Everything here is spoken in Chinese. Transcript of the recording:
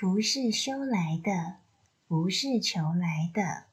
福是修来的不是求来的。